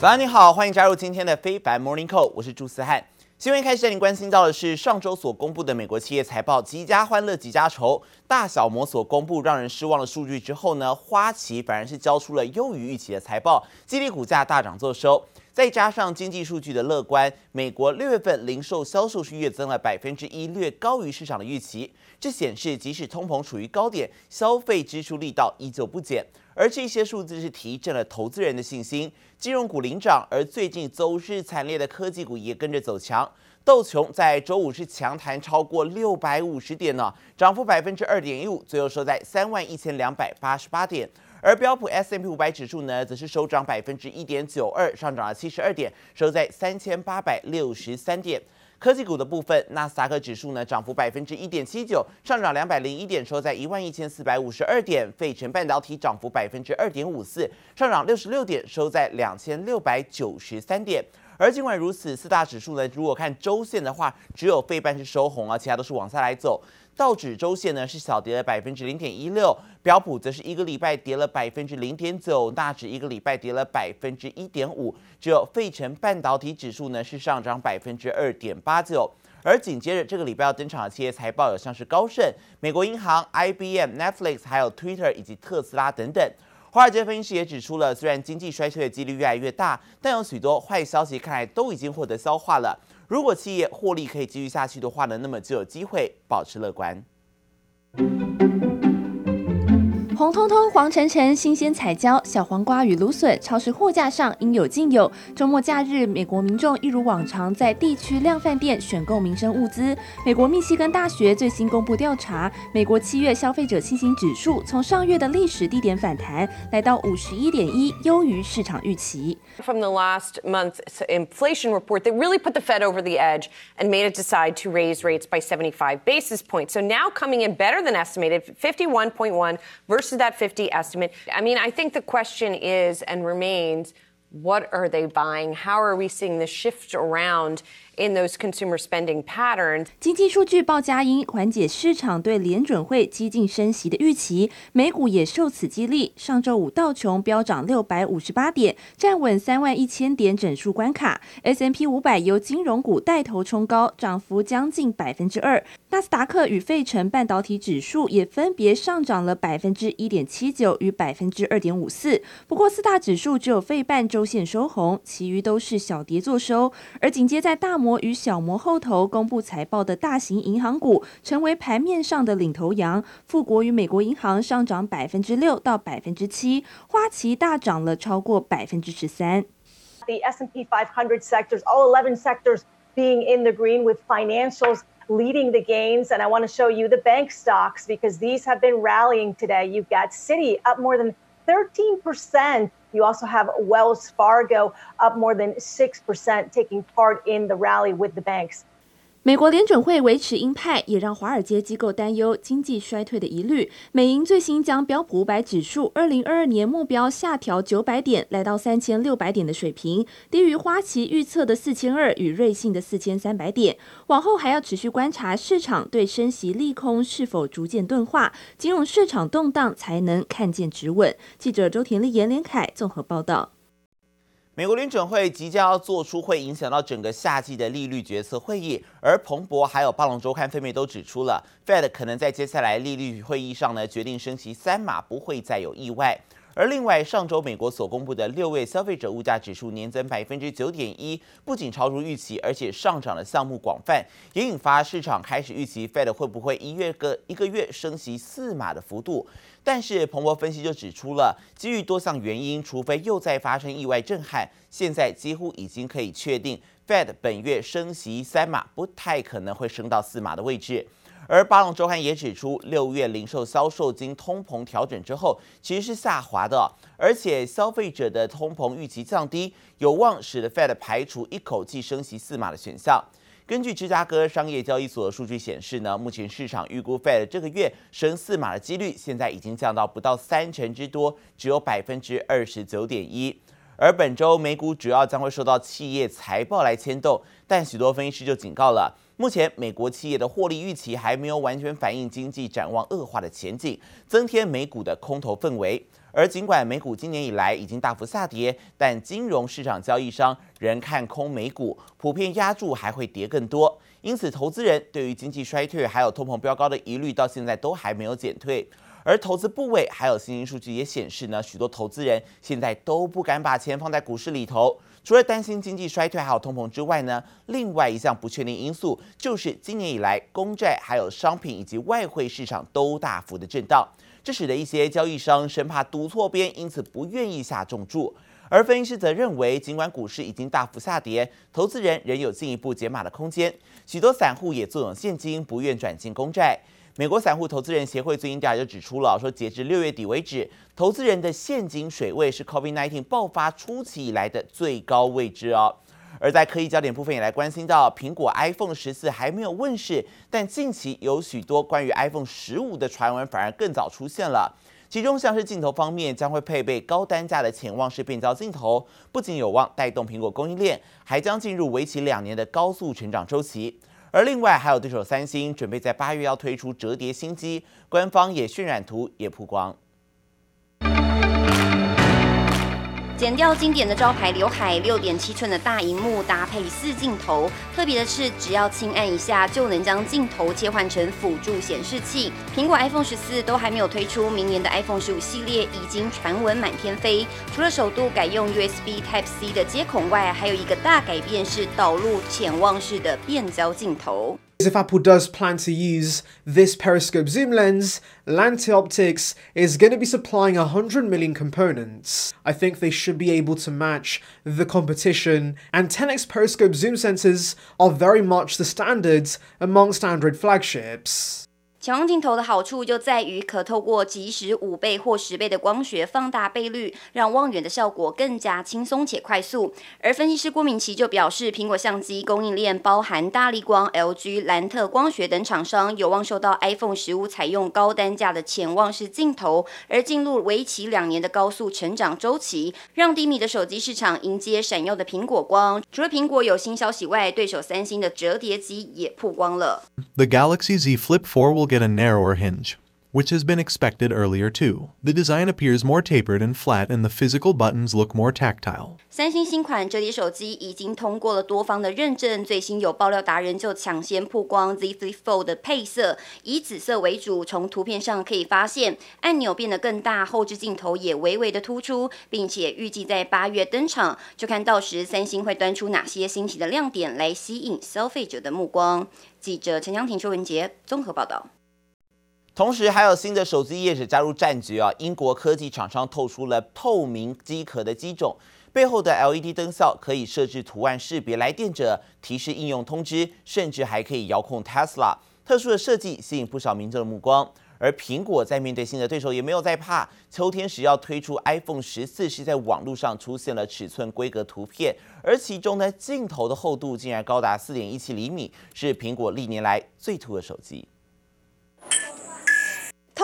早安，你好，欢迎加入今天的非凡 Morning Call，我是朱思翰。新闻开始令您关心到的是上周所公布的美国企业财报，几家欢乐几家愁。大小摩所公布让人失望的数据之后呢，花旗反而是交出了优于预期的财报，激励股价大涨作收。再加上经济数据的乐观，美国六月份零售销售是月增了百分之一，略高于市场的预期。这显示即使通膨处于高点，消费支出力道依旧不减。而这些数字是提振了投资人的信心，金融股领涨，而最近走势惨烈的科技股也跟着走强。道琼在周五是强弹超过六百五十点呢，涨幅百分之二点一五，最后收在三万一千两百八十八点。而标普 S M P 五百指数呢，则是收涨百分之一点九二，上涨了七十二点，收在三千八百六十三点。科技股的部分，纳斯达克指数呢涨幅百分之一点七九，上涨两百零一点，收在一万一千四百五十二点。费城半导体涨幅百分之二点五四，上涨六十六点，收在两千六百九十三点。而尽管如此，四大指数呢，如果看周线的话，只有费半是收红啊，其他都是往下来走。道指周线呢是小跌了百分之零点一六，标普则是一个礼拜跌了百分之零点九，纳指一个礼拜跌了百分之一点五，只有费城半导体指数呢是上涨百分之二点八九。而紧接着这个礼拜要登场的企业财报有像是高盛、美国银行、IBM、Netflix，还有 Twitter 以及特斯拉等等。华尔街分析师也指出了，虽然经济衰退的几率越来越大，但有许多坏消息看来都已经获得消化了。如果企业获利可以继续下去的话呢，那么就有机会保持乐观。红彤彤、黄澄澄，新鲜彩椒、小黄瓜与芦笋，超市货架上应有尽有。周末假日，美国民众一如往常在地区量贩店选购民生物资。美国密西根大学最新公布调查，美国七月消费者信心指数从上月的历史低点反弹，来到五十一点一，优于市场预期。From the last month's inflation report that really put the Fed over the edge and made it decide to raise rates by 75 basis points. So now coming in better than estimated, 51.1 versus that 50 estimate. I mean, I think the question is and remains what are they buying? How are we seeing the shift around? In those consumer spending patterns，经济数据报佳音，缓解市场对联准会激进升息的预期，美股也受此激励。上周五道琼飙涨六百五十八点，站稳三万一千点整数关卡。S&P 五百由金融股带头冲高，涨幅将近百分之二。纳斯达克与费城半导体指数也分别上涨了百分之一点七九与百分之二点五四。不过四大指数只有费半周线收红，其余都是小跌作收。而紧接在大摩。与小摩后头公布财报的大型银行股成为盘面上的领头羊，富国与美国银行上涨百分之六到百分之七，花旗大涨了超过百分之十三。The S&P 500 sectors, all 11 sectors being in the green with financials leading the gains. And I want to show you the bank stocks because these have been rallying today. You've got Citi up more than 13%. You also have Wells Fargo up more than 6%, taking part in the rally with the banks. 美国联准会维持鹰派，也让华尔街机构担忧经济衰退的疑虑。美银最新将标普五百指数二零二二年目标下调九百点，来到三千六百点的水平，低于花旗预测的四千二与瑞信的四千三百点。往后还要持续观察市场对升息利空是否逐渐钝化，金融市场动荡才能看见止稳。记者周田丽、严连凯综合报道。美国联准会即将要做出会影响到整个夏季的利率决策会议，而彭博还有《巴龙周刊》分别都指出了，Fed 可能在接下来利率会议上呢决定升级三码，不会再有意外。而另外，上周美国所公布的六月消费者物价指数年增百分之九点一，不仅超出预期，而且上涨的项目广泛，也引发市场开始预期 Fed 会不会一月个一个月升息四码的幅度。但是彭博分析就指出了，基于多项原因，除非又再发生意外震撼，现在几乎已经可以确定，Fed 本月升息三码，不太可能会升到四码的位置。而巴伦周刊也指出，六月零售销售经通膨调整之后，其实是下滑的，而且消费者的通膨预期降低，有望使得 Fed 排除一口气升息四码的选项。根据芝加哥商业交易所的数据显示呢，目前市场预估 Fed 这个月升四码的几率，现在已经降到不到三成之多，只有百分之二十九点一。而本周美股主要将会受到企业财报来牵动，但许多分析师就警告了。目前，美国企业的获利预期还没有完全反映经济展望恶化的前景，增添美股的空头氛围。而尽管美股今年以来已经大幅下跌，但金融市场交易商仍看空美股，普遍押注还会跌更多。因此，投资人对于经济衰退还有通膨飙高的疑虑到现在都还没有减退。而投资部位还有新兴数据也显示呢，许多投资人现在都不敢把钱放在股市里头，除了担心经济衰退还有通膨之外呢，另外一项不确定因素就是今年以来公债还有商品以及外汇市场都大幅的震荡。这使得一些交易商生怕赌错边，因此不愿意下重注。而分析师则认为，尽管股市已经大幅下跌，投资人仍有进一步解码的空间。许多散户也坐拥现金，不愿转进公债。美国散户投资人协会最近调查就指出了，说截至六月底为止，投资人的现金水位是 COVID-19 爆发初期以来的最高位置哦。而在科技焦点部分，也来关心到苹果 iPhone 十四还没有问世，但近期有许多关于 iPhone 十五的传闻反而更早出现了。其中像是镜头方面，将会配备高单价的潜望式变焦镜头，不仅有望带动苹果供应链，还将进入为期两年的高速成长周期。而另外还有对手三星准备在八月要推出折叠新机，官方也渲染图也曝光。剪掉经典的招牌刘海，六点七寸的大荧幕搭配四镜头。特别的是，只要轻按一下就能将镜头切换成辅助显示器。苹果 iPhone 十四都还没有推出，明年的 iPhone 十五系列已经传闻满天飞。除了首度改用 USB Type C 的接孔外，还有一个大改变是导入潜望式的变焦镜头。If Apple does plan to use this periscope zoom lens, Lante Optics is going to be supplying 100 million components. I think they should be able to match the competition, and 10x periscope zoom sensors are very much the standards amongst Android flagships. 潜望镜头的好处就在于可透过即时五倍或十倍的光学放大倍率，让望远的效果更加轻松且快速。而分析师郭明錤就表示，苹果相机供应链包含大立光、LG、兰特光学等厂商，有望受到 iPhone 十五采用高单价的潜望式镜头而进入为期两年的高速成长周期，让低迷的手机市场迎接闪耀的苹果光。除了苹果有新消息外，对手三星的折叠机也曝光了。The Galaxy Z Flip 4 will get a narrower hinge, which has been expected earlier too. The design appears more tapered and flat, and the physical buttons look more tactile. 三星新款折叠手机已经通过了多方的认证，最新有爆料达人就抢先曝光 Z Flip Fold 的配色，以紫色为主。从图片上可以发现，按钮变得更大，后置镜头也微微的突出，并且预计在八月登场。就看到时三星会端出哪些新奇的亮点来吸引消费者的目光。记者陈江婷、邱文杰综合报道。 同时，还有新的手机业者加入战局啊！英国科技厂商透出了透明机壳的机种，背后的 LED 灯效可以设置图案识别来电者，提示应用通知，甚至还可以遥控 Tesla。特殊的设计吸引不少民众的目光。而苹果在面对新的对手也没有在怕，秋天时要推出 iPhone 十四，是在网络上出现了尺寸规格图片，而其中呢镜头的厚度竟然高达四点一七厘米，是苹果历年来最凸的手机。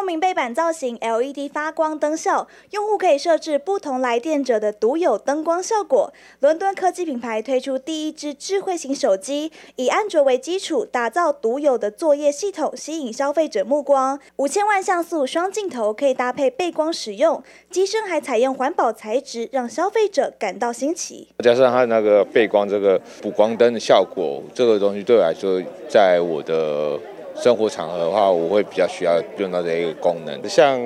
透明背板造型，LED 发光灯效，用户可以设置不同来电者的独有灯光效果。伦敦科技品牌推出第一支智慧型手机，以安卓为基础，打造独有的作业系统，吸引消费者目光。五千万像素双镜头可以搭配背光使用，机身还采用环保材质，让消费者感到新奇。加上它那个背光这个补光灯的效果，这个东西对我来说，在我的。生活场合的话，我会比较需要用到这一个功能。像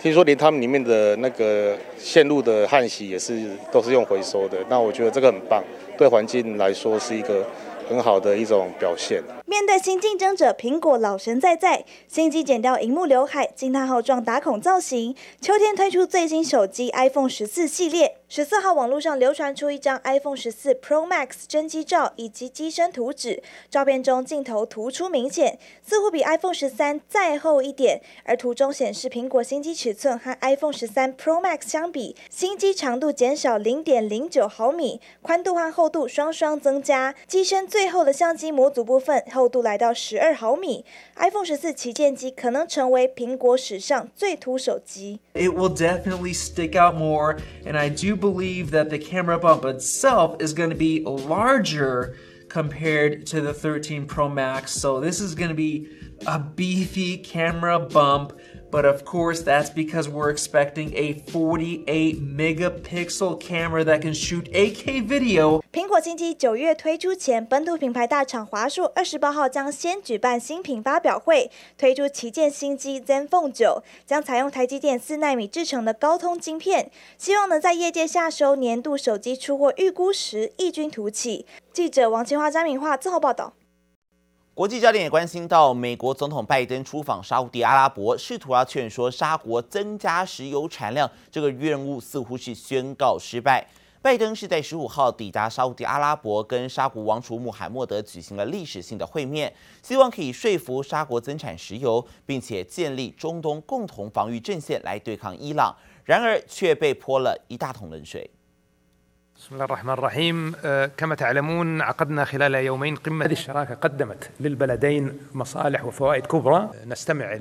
听说连他们里面的那个线路的焊锡也是都是用回收的，那我觉得这个很棒，对环境来说是一个很好的一种表现。面对新竞争者，苹果老神在在，新机剪掉荧幕刘海，惊叹号状打孔造型，秋天推出最新手机 iPhone 十四系列。十四号，网络上流传出一张 iPhone 十四 Pro Max 真机照以及机身图纸。照片中镜头突出明显，似乎比 iPhone 十三再厚一点。而图中显示苹果新机尺寸和 iPhone 十三 Pro Max 相比，新机长度减少零点零九毫米，宽度和厚度双双增加。机身最后的相机模组部分厚度来到十二毫米。iPhone 十四旗舰机可能成为苹果史上最凸手机。It will definitely stick out more, and I do. believe that the camera bump itself is going to be larger compared to the 13 Pro Max. So this is going to be a beefy camera bump But of course, that's because we're expecting a 48 megapixel camera that can shoot 8K video. 苹果新机九月推出前，本土品牌大厂华硕二十八号将先举办新品发表会，推出旗舰新机 ZenFone 9，将采用台积电四纳米制成的高通晶片，希望能在业界下收年度手机出货预估时异军突起。记者王清华、张敏化综合报道。国际焦点也关心到，美国总统拜登出访沙乌地阿拉伯，试图要劝说沙国增加石油产量，这个任务似乎是宣告失败。拜登是在十五号抵达沙乌地阿拉伯，跟沙国王储穆罕默德举行了历史性的会面，希望可以说服沙国增产石油，并且建立中东共同防御阵线来对抗伊朗。然而却被泼了一大桶冷水。بسم الله الرحمن الرحيم. كما تعلمون عقدنا خلال يومين قمة هذه الشراكة قدمت للبلدين مصالح وفوائد كبرى. نستمع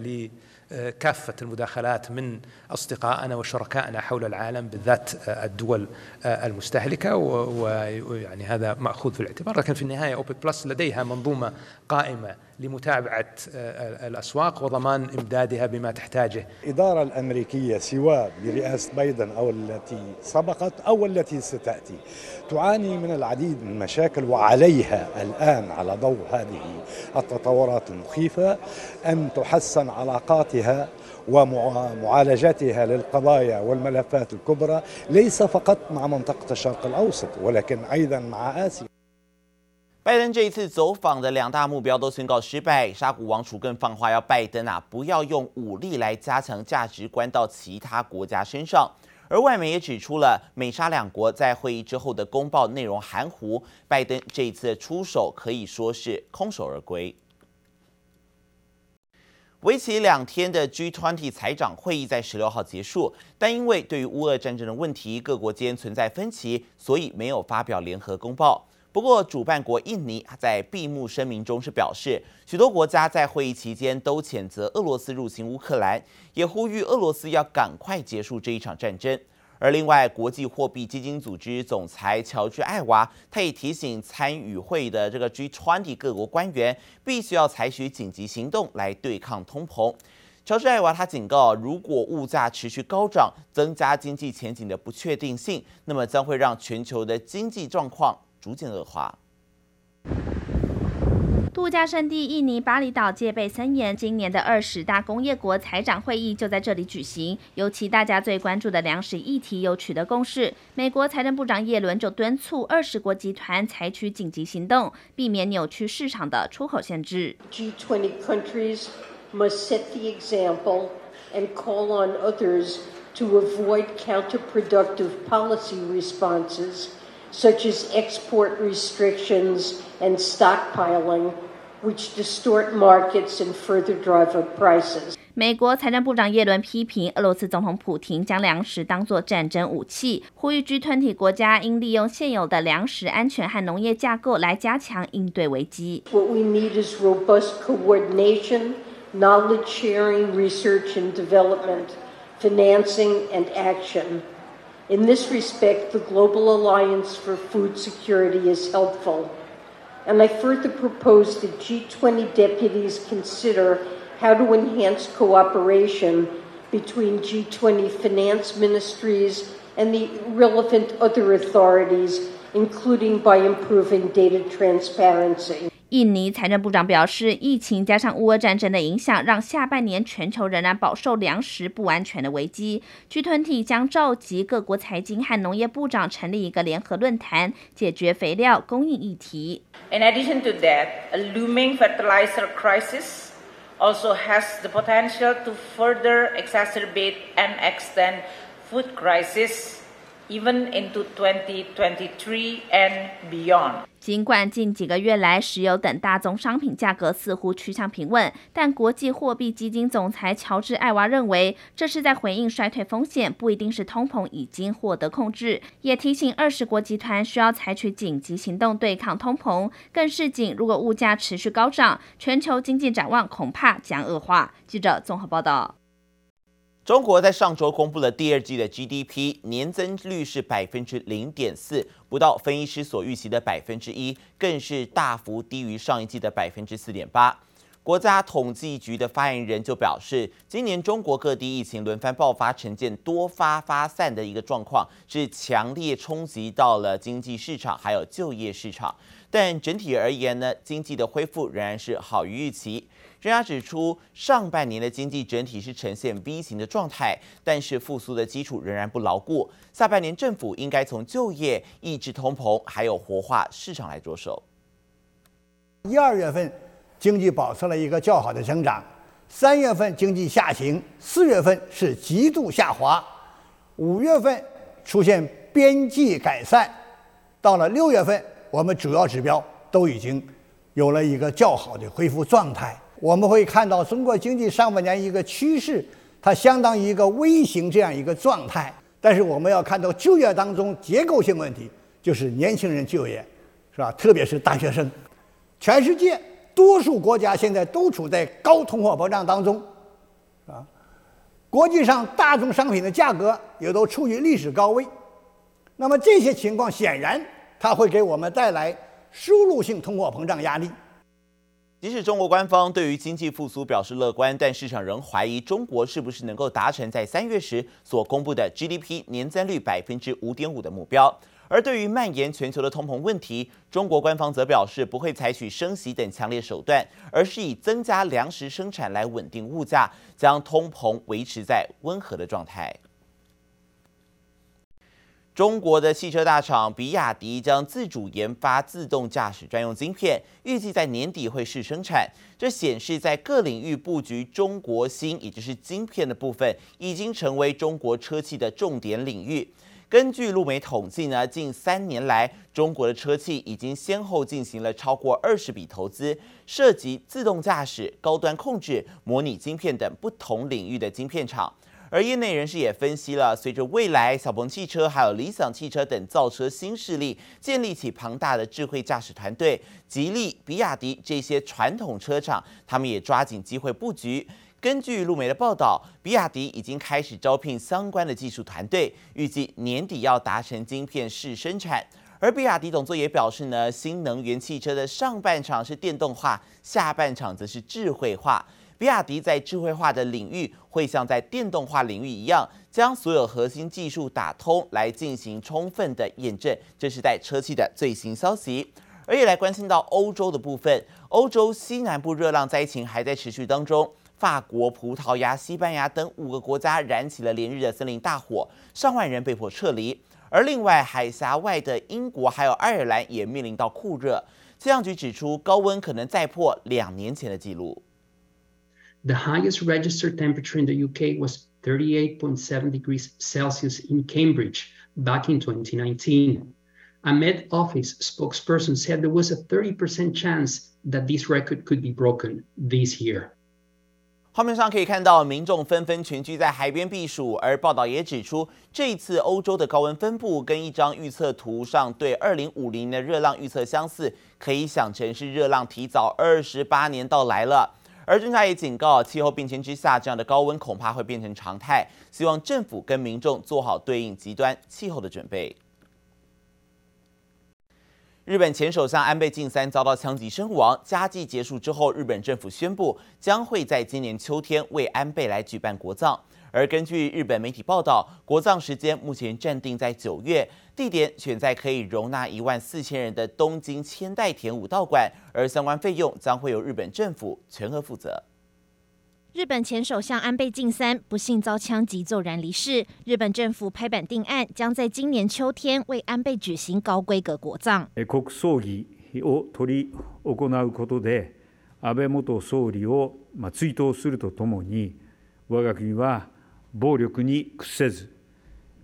لكافة المداخلات من أصدقائنا وشركائنا حول العالم بالذات الدول المستهلكة ويعني هذا مأخوذ في الاعتبار. لكن في النهاية أوبك بلس لديها منظومة قائمة لمتابعة الأسواق وضمان إمدادها بما تحتاجه. الإدارة الأمريكية سواء برئاسة بايدن أو التي سبقت أو التي ستأتي تعاني من العديد من المشاكل وعليها الآن على ضوء هذه التطورات المخيفة أن تحسن علاقاتها ومعالجتها للقضايا والملفات الكبرى ليس فقط مع منطقة الشرق الأوسط ولكن أيضا مع آسيا. 拜登这一次走访的两大目标都宣告失败，沙古王储更放话要拜登啊不要用武力来加强价值观到其他国家身上，而外媒也指出了美沙两国在会议之后的公报内容含糊，拜登这一次出手可以说是空手而归。为期两天的 G20 财长会议在十六号结束，但因为对于乌俄战争的问题，各国间存在分歧，所以没有发表联合公报。不过，主办国印尼在闭幕声明中是表示，许多国家在会议期间都谴责俄罗斯入侵乌克兰，也呼吁俄罗斯要赶快结束这一场战争。而另外，国际货币基金组织总裁乔治艾娃，他也提醒参与会议的这个 G20 各国官员，必须要采取紧急行动来对抗通膨。乔治艾娃他警告，如果物价持续高涨，增加经济前景的不确定性，那么将会让全球的经济状况逐渐恶化。度假胜地印尼巴厘岛戒备森严，今年的二十大工业国财长会议就在这里举行。尤其大家最关注的粮食议题又取得共识，美国财政部长耶伦就敦促二十国集团采取紧急行动，避免扭曲市场的出口限制。G20 countries must set the example and call on others to avoid counterproductive policy responses, such as export restrictions and stockpiling. which distort markets and further drive up prices. 美国财政部长耶伦批评俄罗斯总统普廷将粮食当作战争武器，呼吁 G20 国家应利用现有的粮食安全和农业架构来加强应对危机。What we need is robust coordination, knowledge sharing, research and development, financing and action. In this respect, the Global Alliance for Food Security is helpful. And I further propose that G20 deputies consider how to enhance cooperation between G20 finance ministries and the relevant other authorities, including by improving data transparency. 印尼财政部长表示，疫情加上乌俄战争的影响，让下半年全球仍然饱受粮食不安全的危机。G20 将召集各国财经和农业部长成立一个联合论坛，解决肥料供应议题。In addition to that, a looming fertilizer crisis also has the potential to further exacerbate and extend food crisis even into 2023 and beyond. 尽管近几个月来，石油等大宗商品价格似乎趋向平稳，但国际货币基金总裁乔治·艾娃认为，这是在回应衰退风险，不一定是通膨已经获得控制。也提醒二十国集团需要采取紧急行动对抗通膨，更示警，如果物价持续高涨，全球经济展望恐怕将恶化。记者综合报道。中国在上周公布了第二季的 GDP 年增率是百分之零点四，不到分析师所预期的百分之一，更是大幅低于上一季的百分之四点八。国家统计局的发言人就表示，今年中国各地疫情轮番爆发，呈现多发发散的一个状况，是强烈冲击到了经济市场还有就业市场。但整体而言呢，经济的恢复仍然是好于预期。专家指出，上半年的经济整体是呈现 V 型的状态，但是复苏的基础仍然不牢固。下半年政府应该从就业、抑制通膨，还有活化市场来着手。一二月份。经济保持了一个较好的增长，三月份经济下行，四月份是极度下滑，五月份出现边际改善，到了六月份，我们主要指标都已经有了一个较好的恢复状态。我们会看到中国经济上半年一个趋势，它相当于一个 V 型这样一个状态。但是我们要看到就业当中结构性问题，就是年轻人就业，是吧？特别是大学生，全世界。多数国家现在都处在高通货膨胀当中，啊，国际上大宗商品的价格也都处于历史高位。那么这些情况显然它会给我们带来输入性通货膨胀压力。即使中国官方对于经济复苏表示乐观，但市场仍怀疑中国是不是能够达成在三月时所公布的 GDP 年增率百分之五点五的目标。而对于蔓延全球的通膨问题，中国官方则表示不会采取升息等强烈手段，而是以增加粮食生产来稳定物价，将通膨维持在温和的状态。中国的汽车大厂比亚迪将自主研发自动驾驶专用晶片，预计在年底会试生产。这显示在各领域布局中国芯，也就是晶片的部分，已经成为中国车企的重点领域。根据路媒统计呢，近三年来，中国的车企已经先后进行了超过二十笔投资，涉及自动驾驶、高端控制、模拟晶片等不同领域的晶片厂。而业内人士也分析了，随着未来小鹏汽车还有理想汽车等造车新势力建立起庞大的智慧驾驶团队，吉利、比亚迪这些传统车厂，他们也抓紧机会布局。根据路媒的报道，比亚迪已经开始招聘相关的技术团队，预计年底要达成晶片试生产。而比亚迪董座也表示呢，新能源汽车的上半场是电动化，下半场则是智慧化。比亚迪在智慧化的领域会像在电动化领域一样，将所有核心技术打通来进行充分的验证。这是在车企的最新消息。而也来关心到欧洲的部分，欧洲西南部热浪灾情还在持续当中。法国、葡萄牙、西班牙等五个国家燃起了连日的森林大火，上万人被迫撤离。而另外，海峡外的英国还有爱尔兰也面临到酷热。气象局指出，高温可能再破两年前的纪录。The highest registered temperature in the UK was 38.7 degrees Celsius in Cambridge back in 2019. A Met Office spokesperson said there was a 30% chance that this record could be broken this year. 画面上可以看到，民众纷纷群居在海边避暑，而报道也指出，这一次欧洲的高温分布跟一张预测图上对二零五零的热浪预测相似，可以想成是热浪提早二十八年到来了。 而专家也警告，气候变迁之下，这样的高温恐怕会变成常态，希望政府跟民众做好对应极端气候的准备。日本前首相安倍晋三遭到枪击身亡。家祭结束之后，日本政府宣布将会在今年秋天为安倍来举办国葬。而根据日本媒体报道，国葬时间目前暂定在九月，地点选在可以容纳一万四千人的东京千代田武道馆，而相关费用将会由日本政府全额负责。日本前首相安倍晋三不幸遭枪击骤然离世，日本政府拍板定案，将在今年秋天为安倍举行高规格国葬。国葬仪を执り行うことで、安倍元総理を追悼するとともに、我が国は 暴力に屈せず、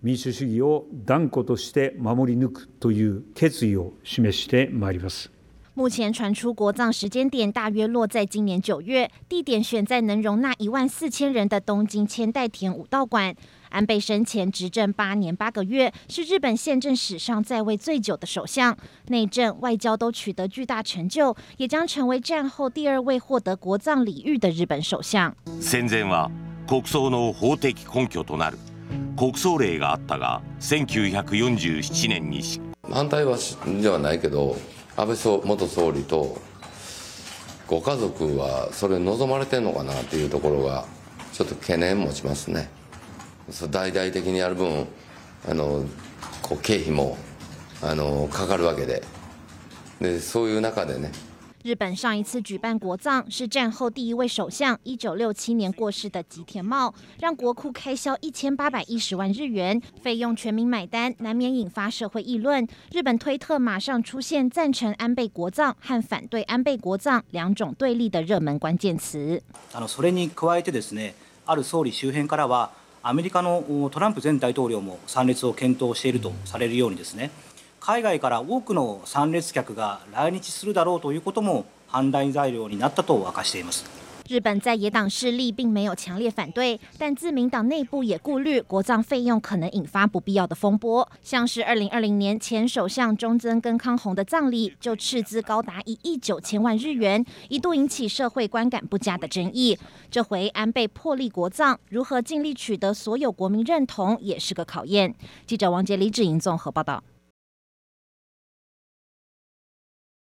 民主主义を断固として守り抜くという决意を示してまいります。目前传出国葬时间点大约落在今年九月，地点选在能容纳一万四千人的东京千代田武道馆。安倍生前执政八年八个月，是日本宪政史上在位最久的首相，内政外交都取得巨大成就，也将成为战后第二位获得国葬礼遇的日本首相。戦前は 国葬の法的根拠となる国葬令があったが、1947年に反対はではないけど。安倍元総理とご家族はそれ望まれてんのかなっていうところがちょっと悬念持ちますね。大々的にやる分あのこう経费もあのかかるわけででそういう中でね日本上一次举办国葬是战后第一位首相，一九六七年过世的吉田茂，让国库开销一千八百一十万日元，费用全民买单，难免引发社会议论。日本推特马上出现赞成安倍国葬和反对安倍国葬两种对立的热门关键词。あのそれに加えてですね、ある総理周辺からはアメリカのトランプ前大统领も参列を検讨しているとされるようにですね。 海外から多くの参列客が来日するだろうということも判断材料になったと明かしています。日本在野党势力并没有强烈反对，但自民党内部也顾虑国葬费用可能引发不必要的风波。像是二零二零年前首相中曾根康弘的葬礼就斥资高达一亿九千万日元，一度引起社会观感不佳的争议。这回安倍破例国葬，如何尽力取得所有国民认同，也是个考验。记者王杰、李芷莹综合报道。